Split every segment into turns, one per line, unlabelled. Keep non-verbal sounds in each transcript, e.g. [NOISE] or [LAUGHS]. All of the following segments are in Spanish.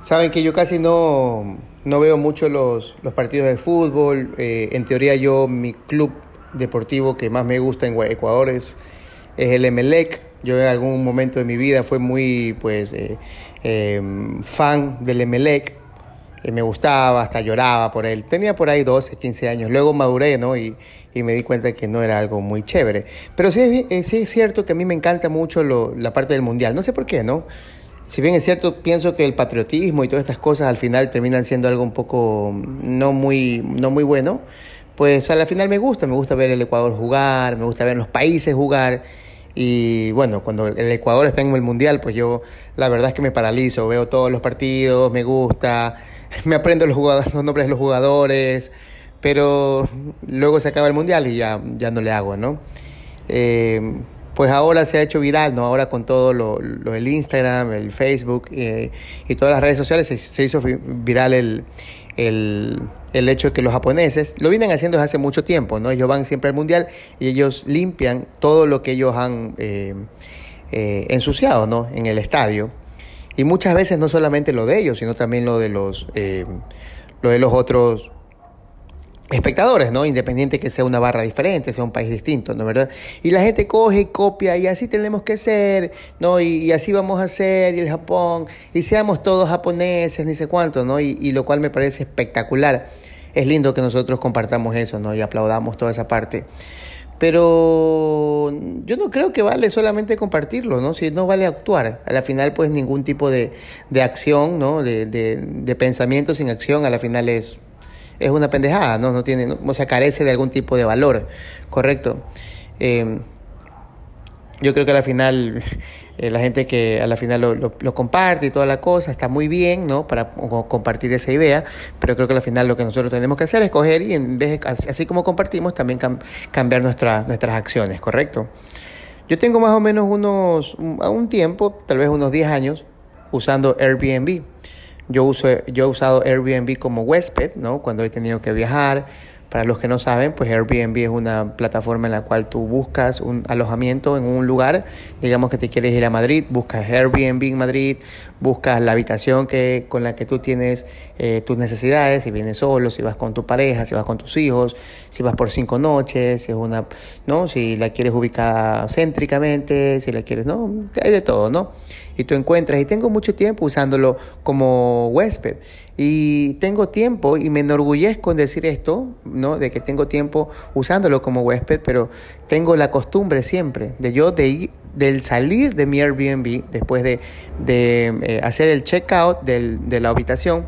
Saben que yo casi no, no veo mucho los, los partidos de fútbol. Eh, en teoría yo, mi club deportivo que más me gusta en Ecuador es, es el Emelec. Yo en algún momento de mi vida fui muy pues, eh, em, fan del Emelec. Eh, me gustaba, hasta lloraba por él. Tenía por ahí 12, 15 años. Luego maduré ¿no? y, y me di cuenta que no era algo muy chévere. Pero sí, sí es cierto que a mí me encanta mucho la parte del mundial. No sé por qué, ¿no? Si bien es cierto, pienso que el patriotismo y todas estas cosas al final terminan siendo algo un poco no muy, no muy bueno, pues a la final me gusta, me gusta ver el Ecuador jugar, me gusta ver los países jugar. Y bueno, cuando el Ecuador está en el Mundial, pues yo la verdad es que me paralizo, veo todos los partidos, me gusta, [LAUGHS] me aprendo los, jugadores, los nombres de los jugadores, pero luego se acaba el Mundial y ya, ya no le hago, ¿no? Eh, pues ahora se ha hecho viral, ¿no? Ahora con todo lo, lo el Instagram, el Facebook eh, y todas las redes sociales se, hizo viral el, el, el, hecho de que los japoneses lo vienen haciendo desde hace mucho tiempo, ¿no? Ellos van siempre al mundial y ellos limpian todo lo que ellos han eh, eh, ensuciado, ¿no? En el estadio. Y muchas veces no solamente lo de ellos, sino también lo de los, lo de los otros espectadores, ¿no? Independiente que sea una barra diferente, sea un país distinto, ¿no? ¿Verdad? Y la gente coge y copia y así tenemos que ser, ¿no? Y, así vamos a ser, y el Japón, y seamos todos japoneses, ni sé cuánto, ¿no? Y, y, lo cual me parece espectacular. Es lindo que nosotros compartamos eso, ¿no? Y aplaudamos toda esa parte. Pero yo no creo que vale solamente compartirlo, ¿no? Si no vale actuar. A la final, pues ningún tipo de, de acción, ¿no? De, de, de pensamiento sin acción, a la final es es una pendejada, ¿no? No tiene, o sea, carece de algún tipo de valor, ¿correcto? Eh, yo creo que a la final, [LAUGHS] eh, la gente que a la final lo, lo, comparte y toda la cosa, está muy bien, ¿no? Para compartir esa idea, pero creo que al final lo que nosotros tenemos que hacer es coger y en vez de, así como compartimos, también cam, cambiar nuestra, nuestras acciones, ¿correcto? Yo tengo más o menos unos, un, un tiempo, tal vez unos 10 años, usando Airbnb. Yo, uso, yo he usado Airbnb como huésped, ¿no? Cuando he tenido que viajar. Para los que no saben, pues Airbnb es una plataforma en la cual tú buscas un alojamiento en un lugar, digamos que te quieres ir a Madrid, buscas Airbnb en Madrid, buscas la habitación que, con la que tú tienes eh, tus necesidades, si vienes solo, si vas con tu pareja, si vas con tus hijos, si vas por cinco noches, si es una, ¿no? Si la quieres ubicar céntricamente, si la quieres, ¿no? Hay de todo, ¿no? Y tú encuentras, y tengo mucho tiempo usándolo como huésped, y tengo tiempo, y me enorgullezco en decir esto, ¿no? De que tengo tiempo usándolo como huésped, pero tengo la costumbre siempre de yo de ir, del salir de mi Airbnb, después de, de eh, hacer el checkout del, de la habitación,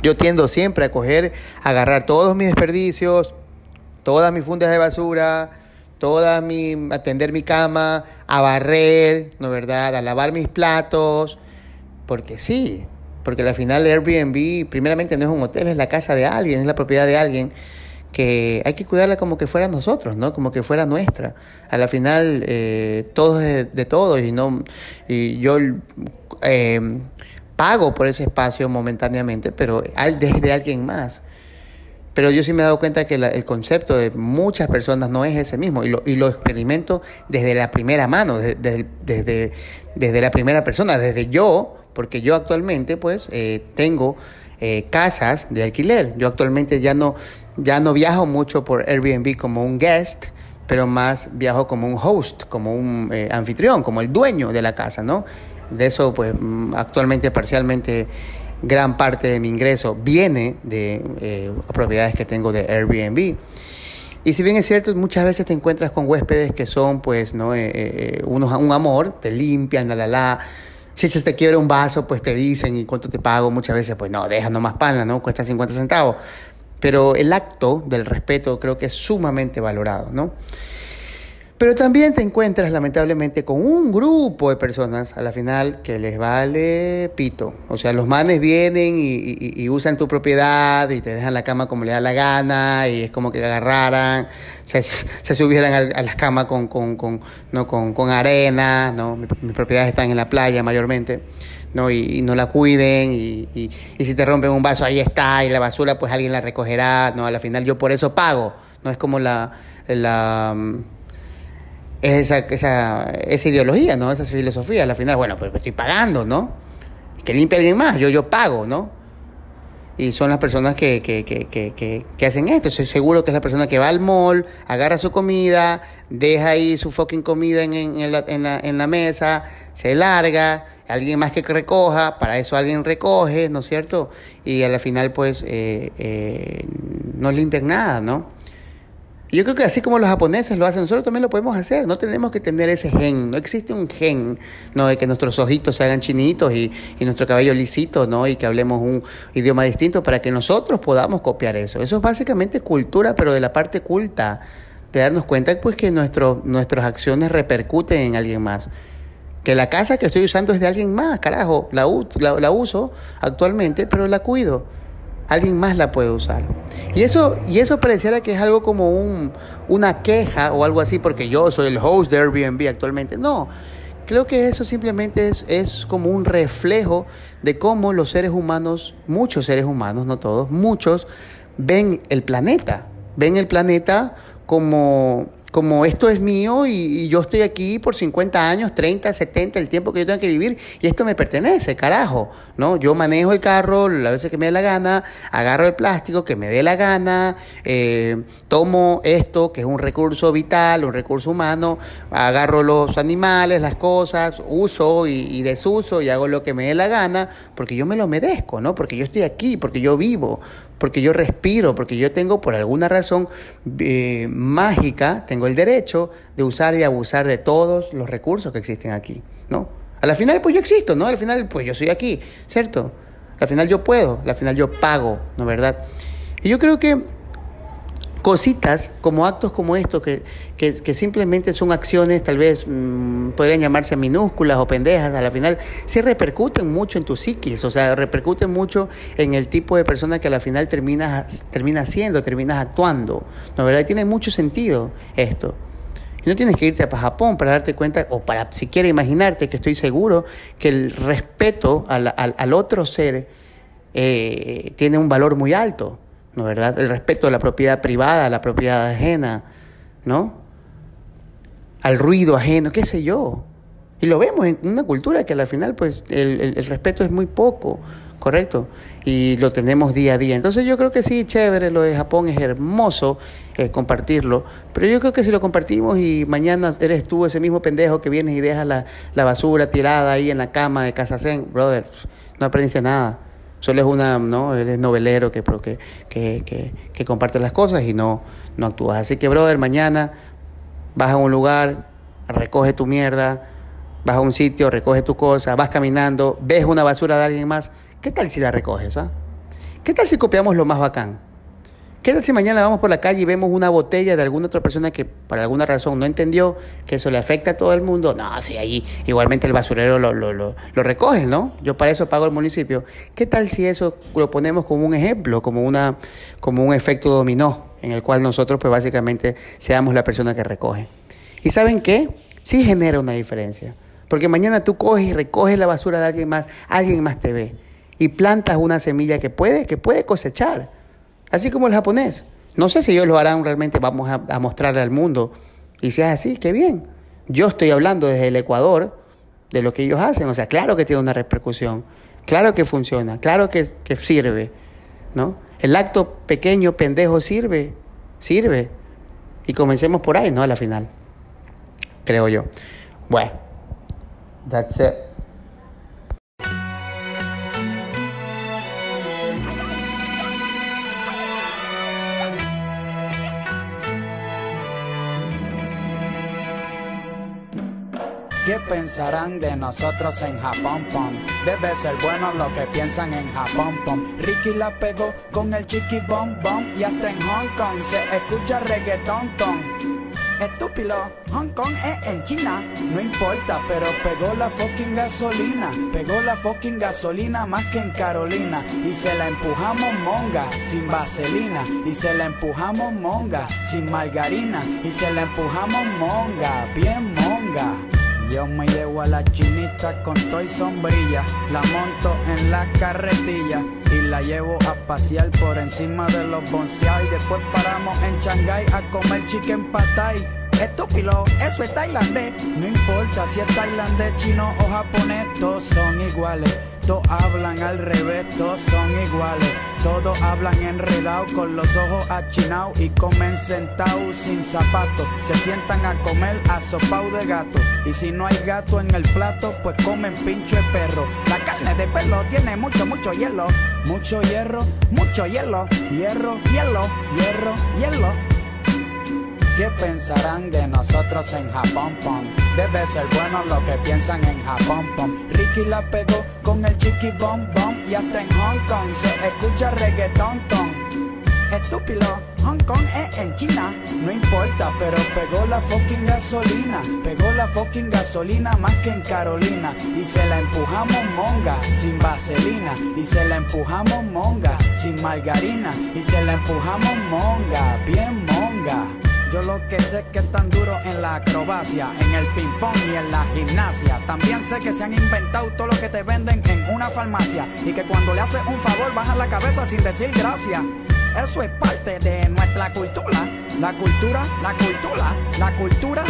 yo tiendo siempre a coger, a agarrar todos mis desperdicios, todas mis fundas de basura, toda mi, atender mi cama, a barrer, ¿no verdad? A lavar mis platos, porque sí, porque al final Airbnb primeramente no es un hotel, es la casa de alguien, es la propiedad de alguien que hay que cuidarla como que fuera nosotros, ¿no? Como que fuera nuestra. A la final eh, todo es de, todos y no y yo eh, pago por ese espacio momentáneamente, pero desde alguien más. Pero yo sí me he dado cuenta que la, el concepto de muchas personas no es ese mismo y lo, y lo experimento desde la primera mano, desde, desde, desde la primera persona, desde yo, porque yo actualmente pues eh, tengo eh, casas de alquiler. Yo actualmente ya no, ya no viajo mucho por Airbnb como un guest, pero más viajo como un host, como un eh, anfitrión, como el dueño de la casa, ¿no? De eso pues mm, actualmente parcialmente gran parte de mi ingreso viene de eh, propiedades que tengo de Airbnb. Y si bien es cierto, muchas veces te encuentras con huéspedes que son, pues, ¿no? Eh, eh, unos, un amor, te limpian, la, la, la. Si se te quiebra un vaso, pues te dicen, ¿y cuánto te pago? Muchas veces, pues, no, deja nomás pana, ¿no? Cuesta 50 centavos. Pero el acto del respeto creo que es sumamente valorado, ¿no? Pero también te encuentras lamentablemente con un grupo de personas a la final que les vale pito. O sea, los manes vienen y, usan tu propiedad y te dejan la cama como le da la gana y es como que agarraran, se, subieran a, las camas con, con, con, ¿no? con, con arena, ¿no? Mis, propiedades están en la playa mayormente. ¿no? Y, no la cuiden y, y, y, si te rompen un vaso ahí está y la basura pues alguien la recogerá, ¿no? A la final yo por eso pago, no es como la, la es esa, esa, esa ideología, ¿no? Esa filosofía. Al final, bueno, pues estoy pagando, ¿no? Que limpie alguien más, yo, yo pago, ¿no? Y son las personas que, que, que, que, que hacen esto. Estoy seguro que es la persona que va al mall, agarra su comida, deja ahí su fucking comida en, en, la, en, la, en la mesa, se larga, alguien más que recoja, para eso alguien recoge, ¿no es cierto? Y a la final pues eh, eh, no limpian nada, ¿no? Yo creo que así como los japoneses lo hacen, nosotros también lo podemos hacer. No tenemos que tener ese gen. No existe un gen, ¿no? De que nuestros ojitos se hagan chinitos y, y nuestro cabello lisito, ¿no? Y que hablemos un idioma distinto para que nosotros podamos copiar eso. Eso es básicamente cultura, pero de la parte culta. De darnos cuenta, pues, que nuestro, nuestras acciones repercuten en alguien más. Que la casa que estoy usando es de alguien más, carajo. La, la, la uso actualmente, pero la cuido alguien más la puede usar. Y eso, y eso pareciera que es algo como un, una queja o algo así, porque yo soy el host de Airbnb actualmente. No, creo que eso simplemente es, es como un reflejo de cómo los seres humanos, muchos seres humanos, no todos, muchos, ven el planeta. Ven el planeta como como esto es mío y, yo estoy aquí por 50 años, 30, 70, el tiempo que yo tengo que vivir y esto me pertenece, carajo, ¿no? Yo manejo el carro las veces que me dé la gana, agarro el plástico que me dé la gana, eh, tomo esto que es un recurso vital, un recurso humano, agarro los animales, las cosas, uso y, y desuso y hago lo que me dé la gana porque yo me lo merezco, ¿no? Porque yo estoy aquí, porque yo vivo, porque yo respiro, porque yo tengo por alguna razón eh, mágica, tengo el derecho de usar y abusar de todos los recursos que existen aquí, ¿no? A la final, pues yo existo, ¿no? Al final, pues yo soy aquí, ¿cierto? Al final yo puedo, al final yo pago, ¿no verdad? Y yo creo que cositas como actos como estos que, que, simplemente son acciones tal vez mm, podrían llamarse minúsculas o pendejas a la final sí repercuten mucho en tu psiquis o sea repercuten mucho en el tipo de persona que a la final terminas termina siendo terminas actuando no verdad tiene mucho sentido esto. Y no tienes que irte a Japón para darte cuenta o para siquiera imaginarte que estoy seguro que el respeto al, al, al otro ser eh, tiene un valor muy alto ¿no verdad? El respeto a la propiedad privada, a la propiedad ajena, ¿no? Al ruido ajeno, qué sé yo. Y lo vemos en una cultura que al final, pues, el, respeto es muy poco, ¿correcto? Y lo tenemos día a día. Entonces yo creo que sí, chévere, lo de Japón es hermoso eh, compartirlo, pero yo creo que si lo compartimos y mañana eres tú ese mismo pendejo que vienes y dejas la, la basura tirada ahí en la cama de Casa Zen, brother, no aprendiste nada. Solo es una, ¿no? Eres novelero que, que, que, que, comparte las cosas y no, no actúas. Así que, brother, mañana vas a un lugar, recoge tu mierda, vas a un sitio, recoge tu cosa, vas caminando, ves una basura de alguien más. ¿Qué tal si la recoges, ah? ¿Qué tal si copiamos lo más bacán? ¿Qué tal si mañana vamos por la calle y vemos una botella de alguna otra persona que por alguna razón no entendió que eso le afecta a todo el mundo? No, sí, ahí igualmente el basurero lo, lo, lo, lo recoge, ¿no? Yo para eso pago el municipio. ¿Qué tal si eso lo ponemos como un ejemplo, como, una, como un efecto dominó, en el cual nosotros pues básicamente seamos la persona que recoge? ¿Y saben qué? Sí genera una diferencia. Porque mañana tú coges y recoges la basura de alguien más, alguien más te ve. Y plantas una semilla que puede, que puede cosechar. Así como el japonés. No sé si ellos lo harán realmente, vamos a, mostrarle al mundo. Y si es así, qué bien. Yo estoy hablando desde el Ecuador de lo que ellos hacen. O sea, claro que tiene una repercusión. Claro que funciona. Claro que, que sirve. ¿no? El acto pequeño, pendejo, sirve. Sirve. Y comencemos por ahí, ¿no? A la final. Creo yo. Bueno. That's it.
¿Qué pensarán de nosotros en Japón, pom? Debe ser bueno lo que piensan en Japón, pom. Ricky la pegó con el chiqui bom bom y hasta en Hong Kong se escucha reggaetón, ton. Estúpido, Hong Kong es en China, no importa, pero pegó la fucking gasolina, pegó la fucking gasolina más que en Carolina, y se la empujamos monga, sin vaselina, y se la empujamos monga, sin margarina, y se la empujamos monga, bien monga. Yo me llevo a la chinita con toy sombrilla, la monto en la carretilla y la llevo a pasear por encima de los bonseados y después paramos en Shanghai a comer chicken patay. Estúpido, eso es tailandés. No importa si es tailandés, chino o japonés, todos son iguales. Todos hablan al revés, todos son iguales. Todos hablan enredados con los ojos achinados y comen sentados sin zapatos. Se sientan a comer asopao de gato. Y si no hay gato en el plato, pues comen pincho de perro. La carne de pelo tiene mucho, mucho hielo. Mucho hierro, mucho hielo. Hierro, hielo, hierro, hielo. ¿Qué pensarán de nosotros en Japón, pom? Debe ser bueno lo que piensan en Japón, pom. Ricky la pegó con el chiqui bom bom y hasta en Hong Kong se escucha reggaetón, ton. Estúpido, Hong Kong es en China, no importa, pero pegó la fucking gasolina, pegó la fucking gasolina más que en Carolina y se la empujamos monga sin vaselina y se la empujamos monga sin margarina y se la empujamos monga, bien monga. Yo lo que sé es que están duro en la acrobacia, en el ping pong y en la gimnasia. También sé que se han inventado todo lo que te venden en una farmacia y que cuando le haces un favor bajan la cabeza sin decir gracias. Eso es parte de nuestra cultura. La cultura, la cultura, la cultura.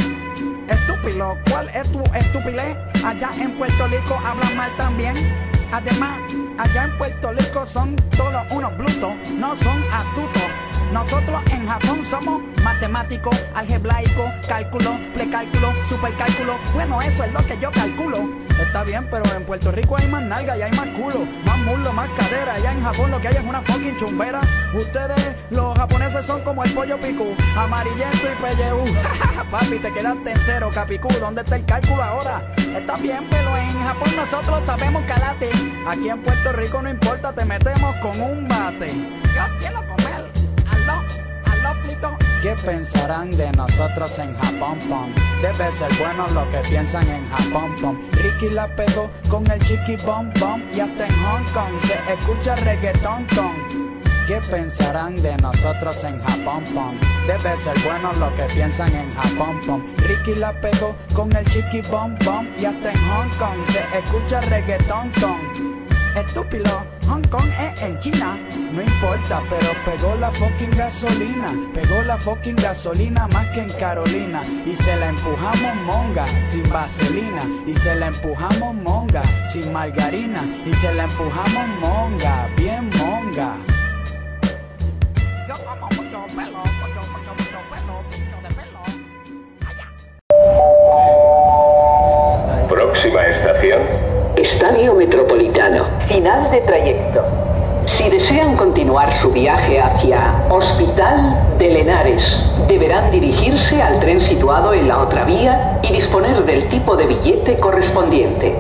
Estúpido, ¿cuál es tu estupidez? Allá en Puerto Rico hablan mal también. Además, allá en Puerto Rico son todos unos brutos, no son astutos. Nosotros en Japón somos matemáticos, algebraico, cálculo, precálculo, supercálculo. Bueno, eso es lo que yo calculo. Está bien, pero en Puerto Rico hay más nalga y hay más culo, más muslo, más cadera. Allá en Japón lo que hay es una fucking chumbera. Ustedes, los japoneses, son como el pollo picú, amarillento y pelleú. [LAUGHS] Papi, te quedaste en cero, capicú. ¿Dónde está el cálculo ahora? Está bien, pero en Japón nosotros sabemos calate. Aquí en Puerto Rico no importa, te metemos con un bate. Yo quiero ¿Qué pensarán de nosotros en Japón, pom? Debe ser bueno lo que piensan en Japón, pom. Ricky la pegó con el chiqui bom bom y hasta en Hong Kong se escucha reggaetón, ton. ¿Qué pensarán de nosotros en Japón, pom? Debe ser bueno lo que piensan en Japón, pom. Ricky la pegó con el chiqui bom bom y hasta en Hong Kong se escucha reggaetón, ton. Estúpido, Hong Kong es en China, no importa, pero pegó la fucking gasolina, pegó la fucking gasolina más que en Carolina y se la empujamos monga sin vaselina y se la empujamos monga sin margarina y se la empujamos monga, bien monga. Yo como mucho pelo, mucho, mucho, mucho pelo, mucho de pelo.
Próxima estación.
Estadio Metropolitano. Final de trayecto. Si desean continuar su viaje hacia Hospital de Lenares, deberán dirigirse al tren situado en la otra vía y disponer del tipo de billete correspondiente.